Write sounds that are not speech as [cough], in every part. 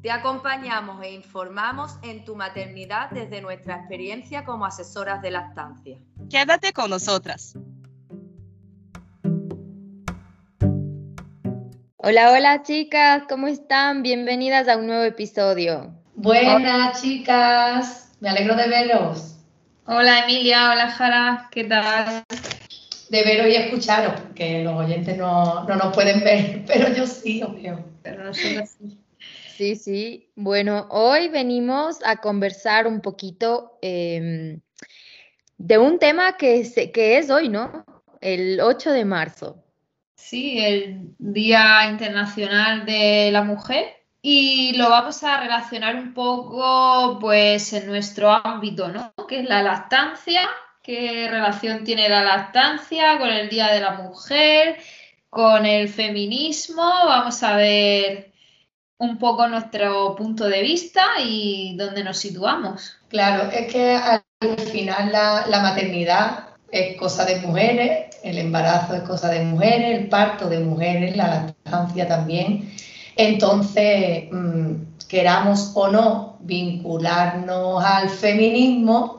Te acompañamos e informamos en tu maternidad desde nuestra experiencia como asesoras de lactancia. Quédate con nosotras. Hola, hola chicas, ¿cómo están? Bienvenidas a un nuevo episodio. Buenas chicas, me alegro de veros. Hola Emilia, hola Jara, ¿qué tal? De veros y escucharos, porque los oyentes no, no nos pueden ver, [laughs] pero yo sí os veo. Pero nosotros sí. Sí, sí. Bueno, hoy venimos a conversar un poquito em, de un tema que, es hoy, ¿no? El 8 de marzo. Sí, el Día Internacional de la Mujer. Y lo vamos a relacionar un poco, pues, en nuestro ámbito, ¿no? Que es la lactancia. ¿Qué relación tiene la lactancia con el Día de la Mujer? Con el feminismo. Vamos a ver un poco nuestro punto de vista y dónde nos situamos. Claro, es que al final la, maternidad es cosa de mujeres, el embarazo es cosa de mujeres, el parto de mujeres, la lactancia también. Entonces, mm, queramos o no vincularnos al feminismo,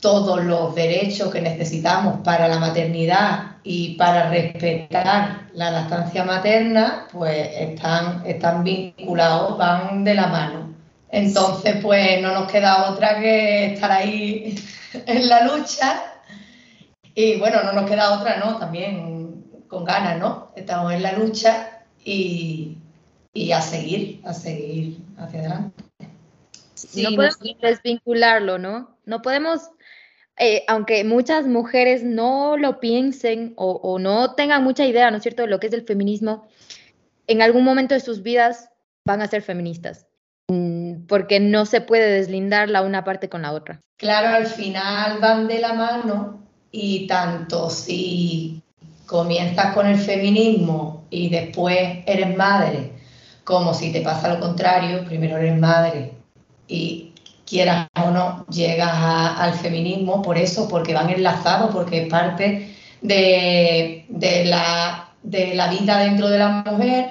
todos los derechos que necesitamos para la maternidad y para respetar la lactancia materna, pues están, están vinculados, van de la mano. Entonces, pues no nos queda otra que estar ahí [laughs] en la lucha. Y bueno, no nos queda otra, ¿no? También con ganas, ¿no? Estamos en la lucha y, a seguir, a seguir hacia adelante. no podemos desvincularlo, ¿no? No podemos eh, aunque muchas mujeres no lo piensen o, no tengan mucha idea, ¿no es cierto?, de lo que es el feminismo, en algún momento de sus vidas van a ser feministas, mm, porque no se puede deslindar la una parte con la otra. Claro, al final van de la mano y tanto si comienzas con el feminismo y después eres madre, como si te pasa lo contrario, primero eres madre y quieras o no, llegas al feminismo por eso, porque van enlazados, porque es parte de, la, de la vida dentro de la mujer.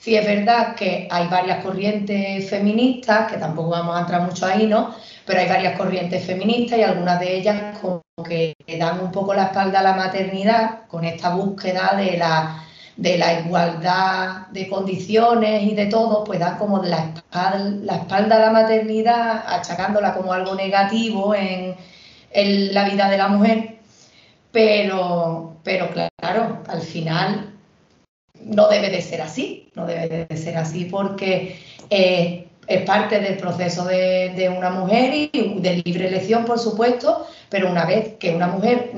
Sí es verdad que hay varias corrientes feministas, que tampoco vamos a entrar mucho ahí, ¿no? Pero hay varias corrientes feministas y algunas de ellas como que dan un poco la espalda a la maternidad con esta búsqueda de la de la igualdad de condiciones y de todo, pues da como la espalda, la espalda a la maternidad, achacándola como algo negativo en, la vida de la mujer. Pero, pero claro, al final no debe de ser así, no debe de ser así porque eh, es parte del proceso de, de, una mujer y de libre elección, por supuesto, pero una vez que una mujer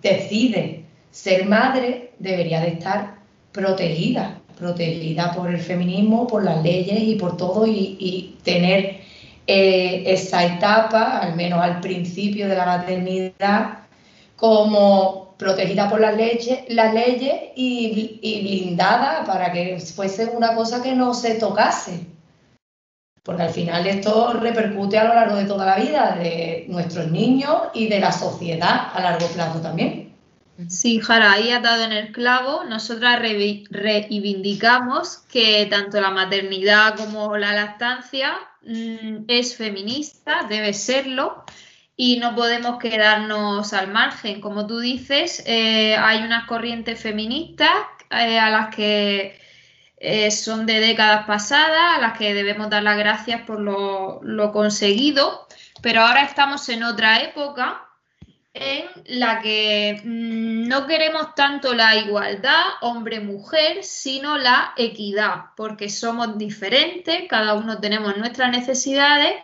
decide ser madre, debería de estar protegida, protegida por el feminismo, por las leyes y por todo, y, tener eh, esa etapa, al menos al principio de la maternidad, como protegida por las leyes, las leyes y, y blindada para que fuese una cosa que no se tocase. Porque al final esto repercute a lo largo de toda la vida de nuestros niños y de la sociedad a largo plazo también. Sí, Jara, ahí ha dado en el clavo. Nosotras reivindicamos que tanto la maternidad como la lactancia mm, es feminista, debe serlo, y no podemos quedarnos al margen. Como tú dices, eh, hay unas corrientes feministas eh, a las que eh, son de décadas pasadas, a las que debemos dar las gracias por lo conseguido, pero ahora estamos en otra época en la que mm, no queremos tanto la igualdad hombre-mujer, sino la equidad, porque somos diferentes, cada uno tenemos nuestras necesidades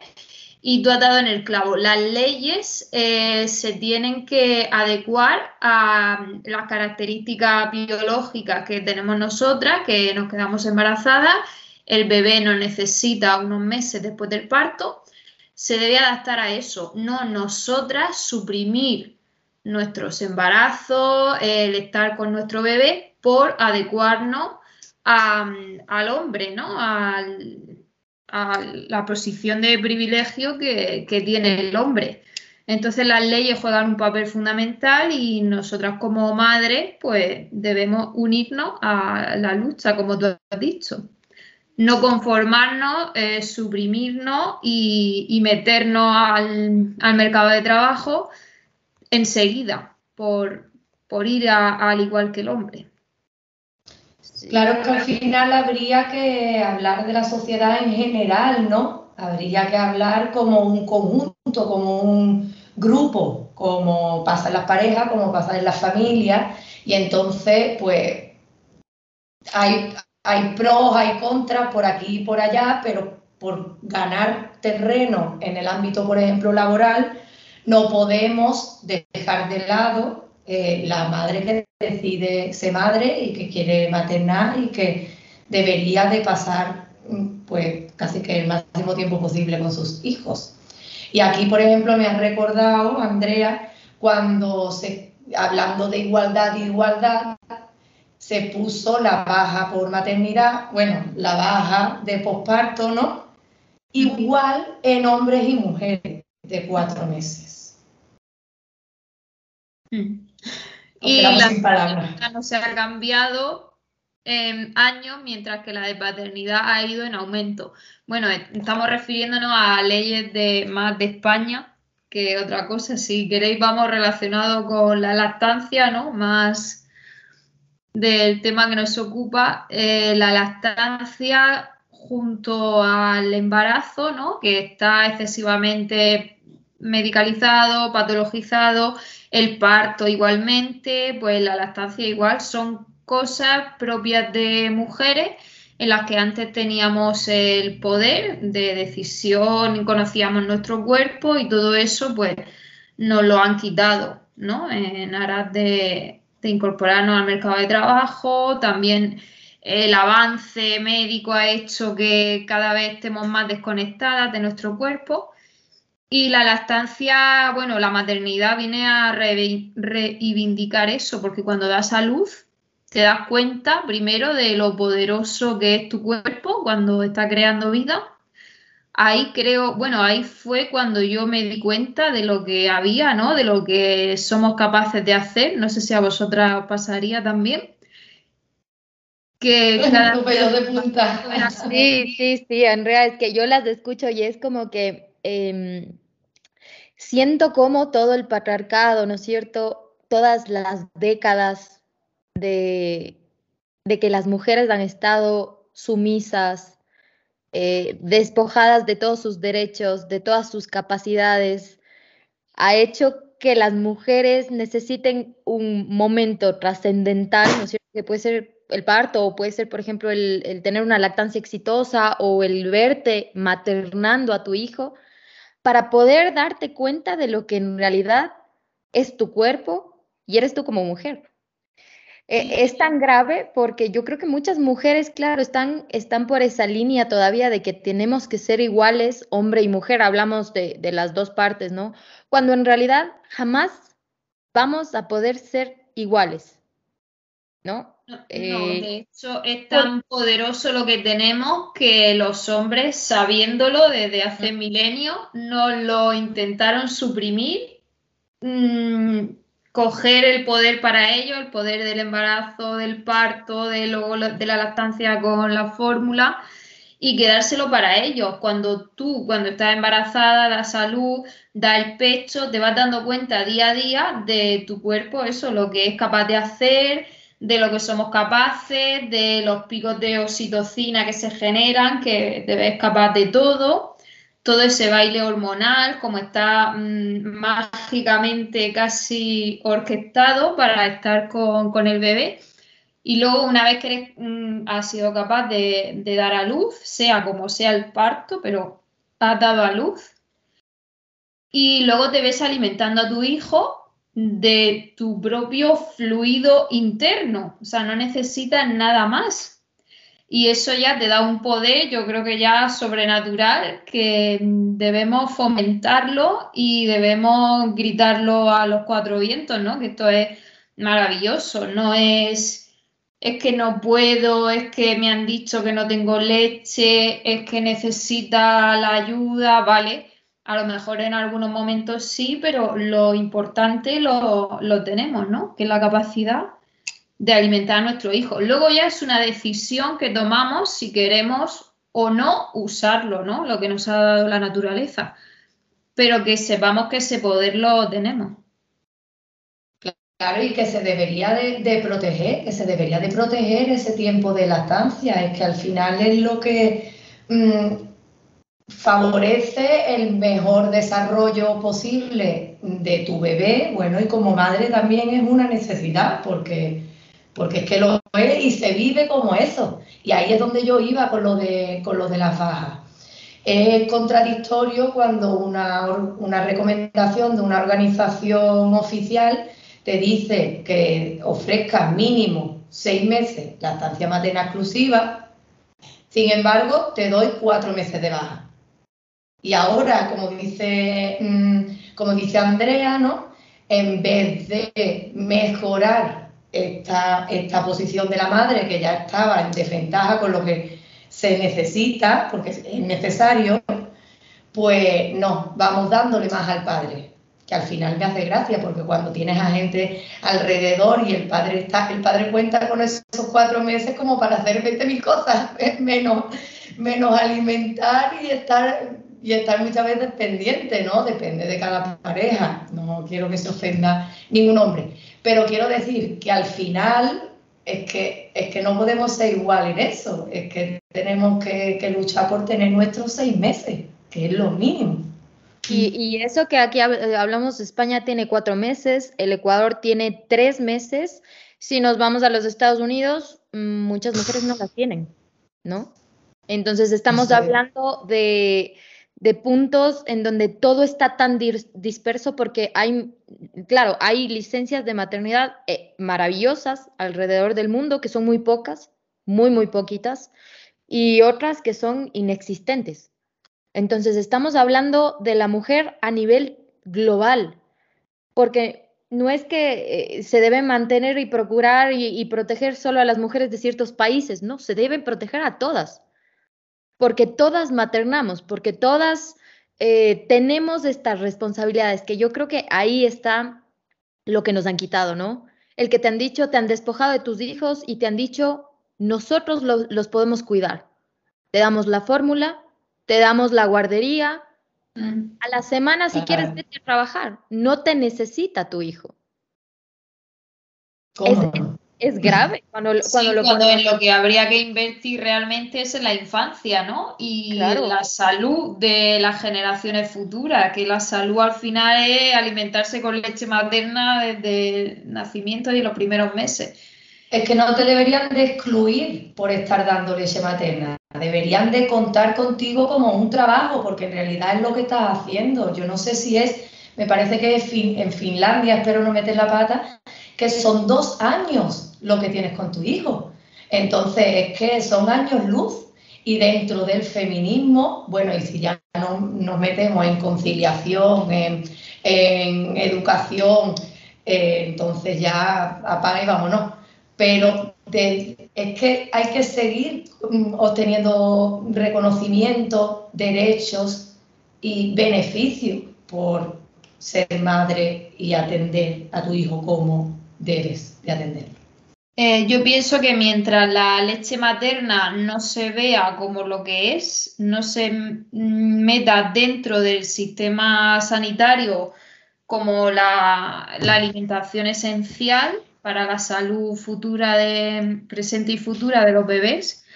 y tú has dado en el clavo. Las leyes eh, se tienen que adecuar a las características biológicas que tenemos nosotras, que nos quedamos embarazadas, el bebé no necesita unos meses después del parto se debe adaptar a eso, no nosotras suprimir nuestros embarazos, el estar con nuestro bebé, por adecuarnos al hombre, ¿no? a la posición de privilegio que, que tiene el hombre. Entonces las leyes juegan un papel fundamental y nosotras como madres pues debemos unirnos a la lucha, como tú has dicho. No conformarnos, eh, suprimirnos y, meternos al, mercado de trabajo enseguida por, por ir al igual que el hombre. Claro que al final habría que hablar de la sociedad en general, ¿no? Habría que hablar como un conjunto, como un, grupo, como pasa en las parejas, como pasa en las familias, y entonces, pues, hay, hay pros, hay contras por aquí y por allá, pero por ganar terreno en el ámbito, por ejemplo, laboral, no podemos dejar de lado eh, la madre que decide ser madre y que quiere maternar y que debería de pasar pues casi que el máximo tiempo posible con sus hijos. Y aquí, por ejemplo, me ha recordado, Andrea, cuando se, hablando de igualdad y igualdad, se puso la baja por maternidad, bueno, la baja de posparto, ¿no? Igual en hombres y mujeres de cuatro meses. Mm. Y la no se ha cambiado años, mientras que la de paternidad ha ido en aumento. Bueno, eh, estamos refiriéndonos a leyes de más de España que otra cosa. Si queréis, vamos relacionado con la lactancia, ¿no? Más del tema que nos ocupa, eh, la lactancia junto al embarazo, ¿no? Que está excesivamente medicalizado, patologizado, el parto igualmente, pues la lactancia igual son cosas propias de mujeres en las que antes teníamos el poder de decisión, conocíamos nuestro cuerpo y todo eso pues nos lo han quitado, ¿no? En aras de, incorporarnos al mercado de trabajo, también el avance médico ha hecho que cada vez estemos más desconectadas de nuestro cuerpo. Y la lactancia, bueno, la maternidad viene a reivindicar eso, porque cuando das a luz, te das cuenta primero de lo poderoso que es tu cuerpo cuando está creando vida. Ahí creo, bueno, ahí fue cuando yo me di cuenta de lo que había, ¿no? De lo que somos capaces de hacer. No sé si a vosotras os pasaría también. Que [laughs] cada de punta. Sí, sí, sí, Andrea, es que yo las escucho y es como que em, siento como todo el patriarcado, ¿no es cierto? Todas las décadas de, que las mujeres han estado sumisas, eh, despojadas de todos sus derechos, de todas sus capacidades, ha hecho que las mujeres necesiten un momento trascendental, ¿no es cierto? Que puede ser el parto o puede ser, por ejemplo, el, el, tener una lactancia exitosa o el verte maternando a tu hijo, para poder darte cuenta de lo que en realidad es tu cuerpo y eres tú como mujer. Eh, es tan grave porque yo creo que muchas mujeres, claro, están, están por esa línea todavía de que tenemos que ser iguales, hombre y mujer, hablamos de, las dos partes, ¿no? Cuando en realidad jamás vamos a poder ser iguales, ¿no? No, eh, de hecho es tan poderoso lo que tenemos que los hombres, sabiéndolo desde hace milenios, no lo intentaron suprimir. Mm, coger el poder para ello, el poder del embarazo, del parto, de, luego de la lactancia con la fórmula y quedárselo para ellos. Cuando tú, cuando estás embarazada, da salud, da el pecho, te vas dando cuenta día a día de tu cuerpo, eso, lo que es capaz de hacer, de lo que somos capaces, de los picos de oxitocina que se generan, que te ves capaz de todo todo ese baile hormonal, como está mm, mágicamente casi orquestado para estar con, el bebé. Y luego, una vez que eres, mm, sido capaz de, dar a luz, sea como sea el parto, pero has dado a luz, y luego te ves alimentando a tu hijo de tu propio fluido interno, o sea, no necesitas nada más. Y eso ya te da un poder, yo creo que ya sobrenatural, que debemos fomentarlo y debemos gritarlo a los cuatro vientos, ¿no? Que esto es maravilloso, no es, es que no puedo, es que me han dicho que no tengo leche, es que necesita la ayuda, ¿vale? A lo mejor en algunos momentos sí, pero lo importante lo, lo tenemos, ¿no? Que es la capacidad de alimentar a nuestro hijo. Luego ya es una decisión que tomamos si queremos o no usarlo, ¿no? Lo que nos ha dado la naturaleza. Pero que sepamos que ese poder lo tenemos. Claro, y que se debería de, proteger, que se debería de proteger ese tiempo de lactancia. Es que al final es lo que mm, favorece el mejor desarrollo posible de tu bebé. Bueno, y como madre también es una necesidad, porque porque es que lo es y se vive como eso. Y ahí es donde yo iba con lo de, con lo de las bajas. Es contradictorio cuando una, una recomendación de una organización oficial te dice que ofrezcas mínimo seis meses la estancia materna exclusiva, sin embargo, te doy cuatro meses de baja. Y ahora, como dice, mm, como dice Andrea, ¿no? En vez de mejorar esta, esta posición de la madre que ya estaba en desventaja con lo que se necesita, porque es necesario, pues no, vamos dándole más al padre, que al final me hace gracia, porque cuando tienes a gente alrededor y el padre está, el padre cuenta con esos cuatro meses como para hacer 20.000 cosas, [laughs] menos, menos alimentar y estar y estar muchas veces pendiente, ¿no? Depende de cada pareja. No quiero que se ofenda ningún hombre. Pero quiero decir que al final es que, es que no podemos ser igual en eso. Es que tenemos que, luchar por tener nuestros seis meses, que es lo mínimo. Y, y, eso que aquí hablamos, España tiene cuatro meses, el Ecuador tiene tres meses. Si nos vamos a los Estados Unidos, mm, muchas mujeres no las tienen, ¿no? Entonces estamos hablando de de puntos en donde todo está tan disperso porque hay, claro, hay licencias de maternidad eh, maravillosas alrededor del mundo que son muy pocas, muy, muy poquitas, y otras que son inexistentes. Entonces, estamos hablando de la mujer a nivel global, porque no es que eh, se debe mantener y procurar y, y proteger solo a las mujeres de ciertos países, no, se debe proteger a todas porque todas maternamos, porque todas eh, tenemos estas responsabilidades, que yo creo que ahí está lo que nos han quitado, ¿no? El que te han dicho, te han despojado de tus hijos y te han dicho, nosotros los podemos cuidar. Te damos la fórmula, te damos la guardería. Mm. A la semana, si quieres, vete a trabajar. No te necesita tu hijo. Grave cuando, [laughs] cuando, lo cuando en lo que habría que invertir realmente es en la infancia, ¿no? Y la salud de las generaciones futuras, que la salud al final es alimentarse con leche materna desde el nacimiento y los primeros meses. Es que no te deberían de excluir por estar dando leche materna. Deberían de contar contigo como un trabajo, porque en realidad es lo que estás haciendo. Yo no sé si es, me parece que en Finlandia, espero no meter la pata, que son dos años lo que tienes con tu hijo. Entonces, es que son años luz. Y dentro del feminismo, bueno, y si ya no nos metemos en conciliación, en, educación, eh, entonces ya apaga y vámonos. Pero es que hay que seguir mm, obteniendo reconocimiento, derechos y beneficios por ser madre y atender a tu hijo como de atenderlo. Eh, yo pienso que mientras la leche materna no se vea como lo que es, no se meta dentro del sistema sanitario como la, alimentación esencial para la salud futura de presente y futura de los bebés,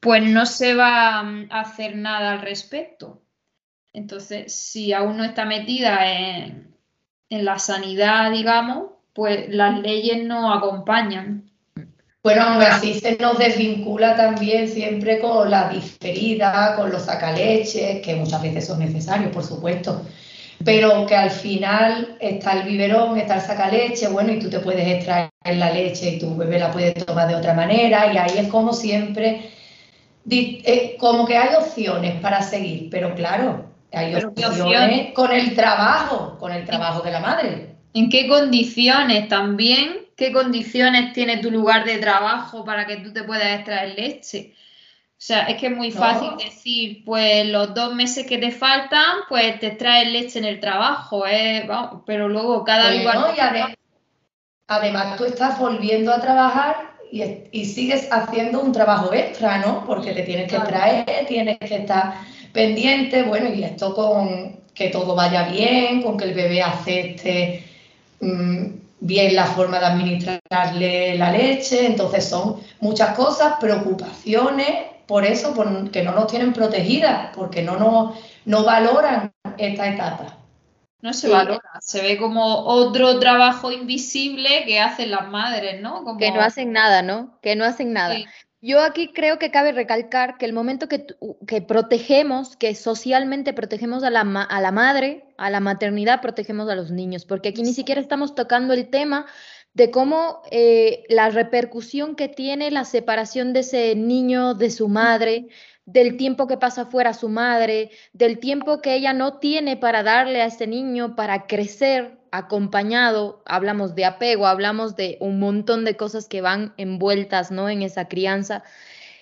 pues no se va a hacer nada al respecto. Entonces, si aún no está metida en, en la sanidad, digamos, pues las leyes no acompañan. Bueno, aún así se nos desvincula también siempre con la diferida, con los sacaleches, que muchas veces son necesarios, por supuesto, pero que al final está el biberón, está el sacaleche, bueno, y tú te puedes extraer la leche y tu bebé la puede tomar de otra manera, y ahí es como siempre eh, como que hay opciones para seguir, pero claro, hay opciones con el trabajo, con el trabajo de la madre. ¿En qué condiciones también? ¿Qué condiciones tiene tu lugar de trabajo para que tú te puedas extraer leche? O sea, es que es muy fácil decir, pues los dos meses que te faltan, pues te traes leche en el trabajo, ¿eh? pero luego cada lugar... además, tú estás volviendo a trabajar y, sigues haciendo un trabajo extra, ¿no? Porque te tienes que traer, tienes que estar pendiente, bueno, y esto con que todo vaya bien, con que el bebé acepte bien la forma de administrarle la leche, entonces son muchas cosas, preocupaciones por eso, porque no nos tienen protegidas, porque no, nos, no valoran esta etapa. No se valora, se ve como otro trabajo invisible que hacen las madres, ¿no? Que no hacen nada, ¿no? Que no hacen nada. Yo aquí creo que cabe recalcar que el momento que, que protegemos, que socialmente protegemos a la, a la madre, a la maternidad, protegemos a los niños, porque aquí ni siquiera estamos tocando el tema de cómo eh, la repercusión que tiene la separación de ese niño de su madre, del tiempo que pasa fuera su madre, del tiempo que ella no tiene para darle a ese niño para crecer acompañado, hablamos de apego, hablamos de un montón de cosas que van envueltas ¿no? en esa crianza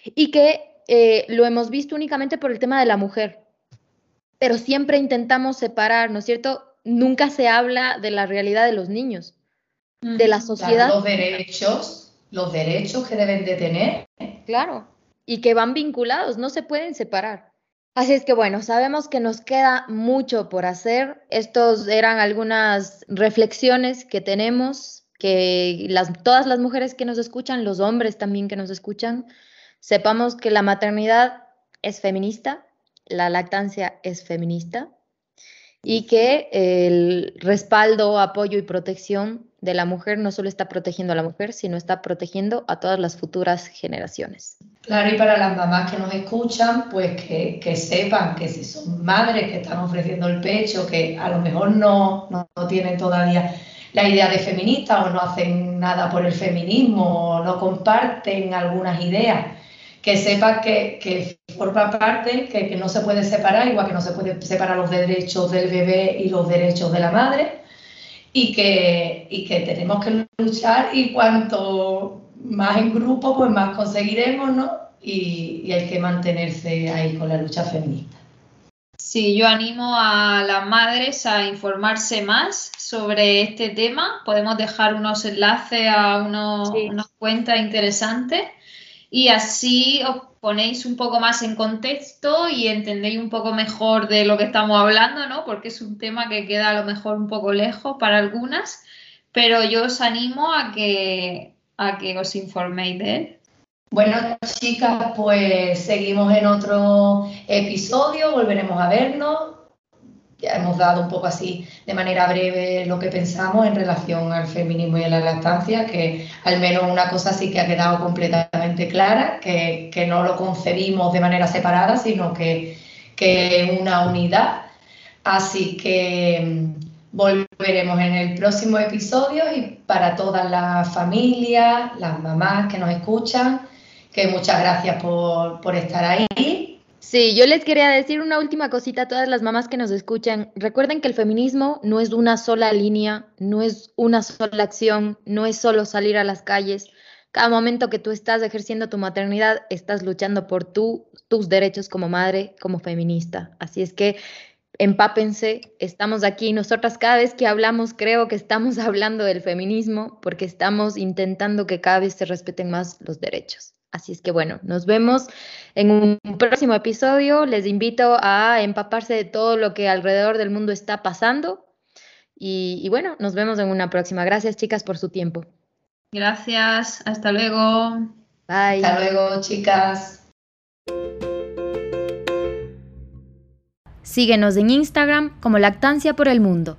y que eh, lo hemos visto únicamente por el tema de la mujer, pero siempre intentamos separar, ¿no es cierto? Nunca se habla de la realidad de los niños de la sociedad. los derechos, los derechos que deben de tener. Claro, y que van vinculados, no se pueden separar. Así es que bueno, sabemos que nos queda mucho por hacer. Estos eran algunas reflexiones que tenemos, que las, todas las mujeres que nos escuchan, los hombres también que nos escuchan, sepamos que la maternidad es feminista, la lactancia es feminista y que el respaldo, apoyo y protección de la mujer no solo está protegiendo a la mujer, sino está protegiendo a todas las futuras generaciones. Claro, y para las mamás que nos escuchan, pues que, sepan que si son madres que están ofreciendo el pecho, que a lo mejor no, no, tienen todavía la idea de feminista o no hacen nada por el feminismo o no comparten algunas ideas, que sepan que, que forma parte, que, que no se puede separar, igual que no se puede separar los derechos del bebé y los derechos de la madre, y que, y que tenemos que luchar y cuanto más en grupo, pues más conseguiremos, ¿no? Y, y hay que mantenerse ahí con la lucha feminista. Sí, yo animo a las madres a informarse más sobre este tema. Podemos dejar unos enlaces a unos, unas cuentas interesantes y así os ponéis un poco más en contexto y entendéis un poco mejor de lo que estamos hablando, ¿no? Porque es un tema que queda a lo mejor un poco lejos para algunas, pero yo os animo a que, a que os informéis de él. Bueno, chicas, pues seguimos en otro episodio, volveremos a vernos ya hemos dado un poco así de manera breve lo que pensamos en relación al feminismo y a la lactancia, que al menos una cosa sí que ha quedado completamente clara, que, no lo concebimos de manera separada, sino que, es una unidad. Así que mm, volveremos en el próximo episodio y para todas las familias, las mamás que nos escuchan, que muchas gracias por, por estar ahí Sí, yo les quería decir una última cosita a todas las mamás que nos escuchan. Recuerden que el feminismo no es una sola línea, no es una sola acción, no es solo salir a las calles. Cada momento que tú estás ejerciendo tu maternidad, estás luchando por tus derechos como madre, como feminista. Así es que empápense, estamos aquí. Nosotras cada vez que hablamos creo que estamos [laughs] hablando del feminismo porque estamos intentando que cada vez se respeten más los derechos. Así es que bueno, nos vemos en un próximo episodio. Les invito a empaparse de todo lo que alrededor del mundo está pasando. Y, bueno, nos vemos en una próxima. Gracias chicas por su tiempo. Gracias, hasta luego. Bye. Hasta luego, chicas. Síguenos en Instagram como Lactancia por el Mundo.